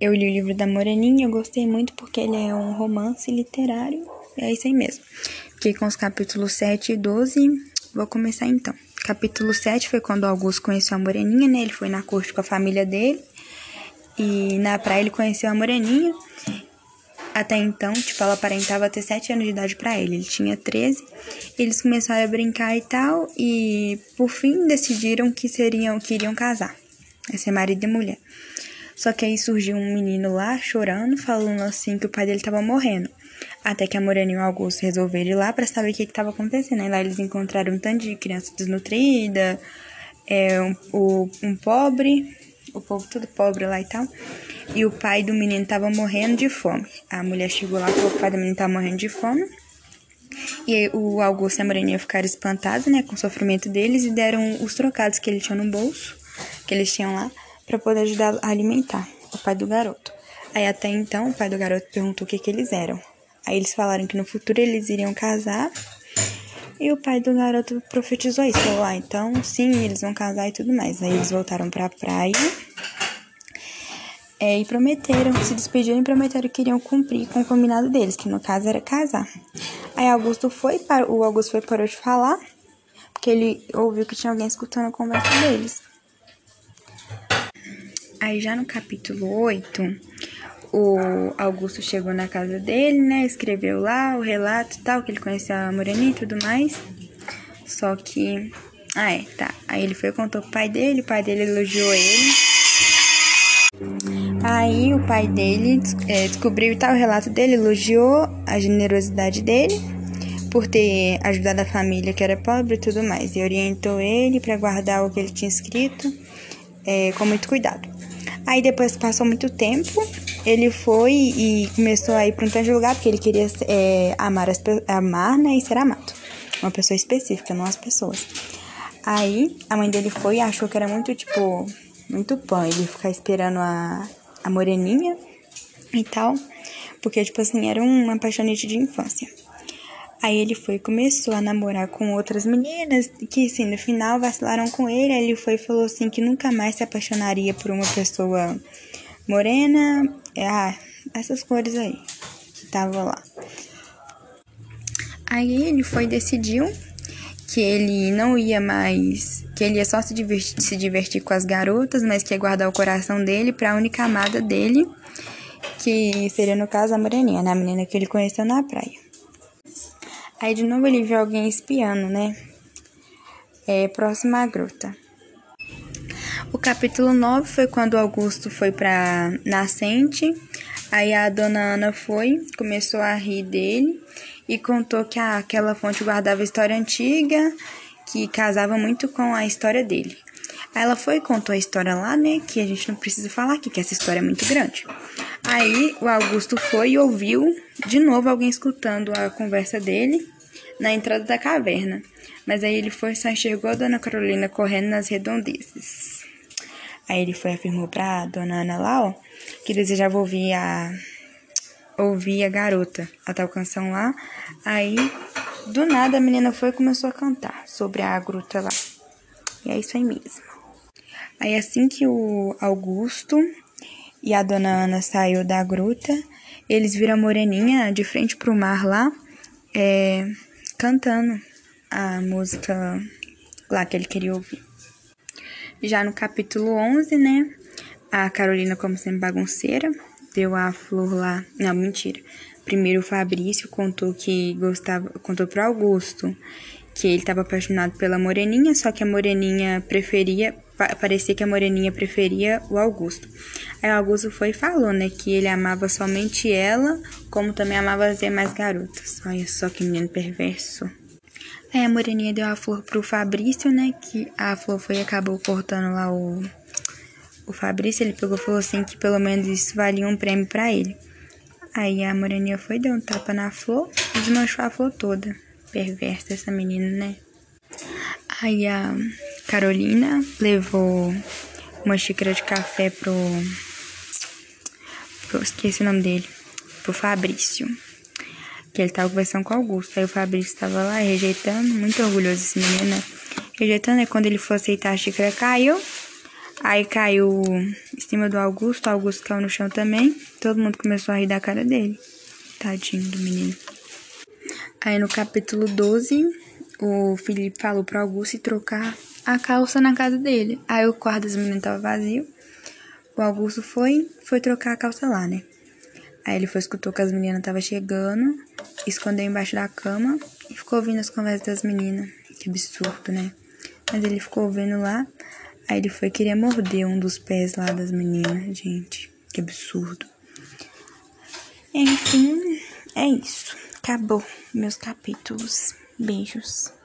Eu li o livro da Moreninha, eu gostei muito porque ele é um romance literário. É isso aí mesmo. Fiquei com os capítulos 7 e 12. Vou começar então. Capítulo 7 foi quando Augusto conheceu a Moreninha, né? Ele foi na corte com a família dele. E na praia ele conheceu a Moreninha. Até então, tipo, ela aparentava ter 7 anos de idade para ele. Ele tinha 13. Eles começaram a brincar e tal. E por fim decidiram que seriam, que iriam casar. Ia ser marido e mulher. Só que aí surgiu um menino lá chorando, falando assim que o pai dele tava morrendo. Até que a Moreninha e o Augusto resolveram ir lá para saber o que estava acontecendo. Aí lá eles encontraram um tanto de criança desnutrida, é, um, um, um pobre, o povo tudo pobre lá e tal. E o pai do menino tava morrendo de fome. A mulher chegou lá e falou que o pai do menino tava morrendo de fome. E o Augusto e a Moreninha ficaram espantados, né, com o sofrimento deles e deram os trocados que ele tinha no bolso, que eles tinham lá, para poder ajudar a alimentar o pai do garoto. Aí até então o pai do garoto perguntou o que que eles eram. Aí eles falaram que no futuro eles iriam casar. E o pai do garoto profetizou isso. Falou, ah, então sim, eles vão casar e tudo mais. Aí eles voltaram pra praia. É, e prometeram, se despediram e prometeram que iriam cumprir com o combinado deles, que no caso era casar. Aí Augusto foi, para, o Augusto foi parou de falar, porque ele ouviu que tinha alguém escutando a conversa deles. Aí já no capítulo 8, o Augusto chegou na casa dele, né? Escreveu lá o relato e tal, que ele conheceu a Moreninha e tudo mais. Só que. Ah, é, tá. Aí ele foi e contou pro pai dele, o pai dele elogiou ele. Aí o pai dele é, descobriu tal, o relato dele, elogiou a generosidade dele por ter ajudado a família que era pobre e tudo mais. E orientou ele para guardar o que ele tinha escrito é, com muito cuidado. Aí depois passou muito tempo, ele foi e começou a ir para um tanto lugar porque ele queria é, amar, as, amar né, e ser amado. Uma pessoa específica, não as pessoas. Aí a mãe dele foi e achou que era muito, tipo, muito pão ele ficar esperando a, a moreninha e tal. Porque, tipo assim, era uma apaixonite de infância. Aí ele foi e começou a namorar com outras meninas que, assim, no final vacilaram com ele. Aí ele foi e falou assim que nunca mais se apaixonaria por uma pessoa morena. Ah, essas cores aí que lá. Aí ele foi e decidiu que ele não ia mais, que ele ia só se divertir, se divertir com as garotas, mas que ia guardar o coração dele para a única amada dele, que seria no caso a moreninha, né? A menina que ele conheceu na praia. Aí de novo ele viu alguém espiando, né? É, próxima à gruta. O capítulo 9 foi quando Augusto foi pra nascente. Aí a dona Ana foi, começou a rir dele e contou que ah, aquela fonte guardava história antiga, que casava muito com a história dele. Aí ela foi e contou a história lá, né? Que a gente não precisa falar aqui, que essa história é muito grande. Aí o Augusto foi e ouviu de novo alguém escutando a conversa dele na entrada da caverna. Mas aí ele foi e só enxergou a Dona Carolina correndo nas redondezas. Aí ele foi e afirmou pra Dona Ana lá, ó, que desejava ouvir a ouvir a garota, a tal canção lá. Aí, do nada, a menina foi e começou a cantar sobre a gruta lá. E é isso aí mesmo. Aí, assim que o Augusto e a dona Ana saiu da gruta, eles viram a moreninha de frente pro mar lá, é, cantando a música lá que ele queria ouvir. Já no capítulo 11, né, a Carolina, como sempre bagunceira, deu a flor lá. Não, mentira. Primeiro o Fabrício contou que gostava, contou pro Augusto que ele estava apaixonado pela Moreninha, só que a Moreninha preferia, parecia que a Moreninha preferia o Augusto. Aí o Augusto foi e falou, né, que ele amava somente ela, como também amava as demais garotas. Olha só que menino perverso. Aí a Moreninha deu a flor pro Fabrício, né, que a flor foi e acabou cortando lá o o Fabrício, ele pegou e falou assim que pelo menos isso valia um prêmio para ele. Aí a Moreninha foi, deu um tapa na flor e desmanchou a flor toda. Perversa essa menina, né? Aí a Carolina levou uma xícara de café pro, pro esqueci o nome dele, pro Fabrício. Que ele tava conversando com o Augusto. Aí o Fabrício tava lá rejeitando, muito orgulhoso esse menino, né? Rejeitando, e quando ele foi aceitar a xícara caiu. Aí caiu em cima do Augusto, o Augusto caiu no chão também. Todo mundo começou a rir da cara dele. Tadinho do menino. Aí no capítulo 12, o Felipe falou pro Augusto trocar a calça na casa dele. Aí o quarto das meninas tava vazio. O Augusto foi, foi trocar a calça lá, né? Aí ele foi, escutou que as meninas estavam chegando, escondeu embaixo da cama e ficou ouvindo as conversas das meninas. Que absurdo, né? Mas ele ficou ouvindo lá. Aí ele foi querer morder um dos pés lá das meninas. Gente, que absurdo. Enfim, é isso. Acabou meus capítulos. Beijos.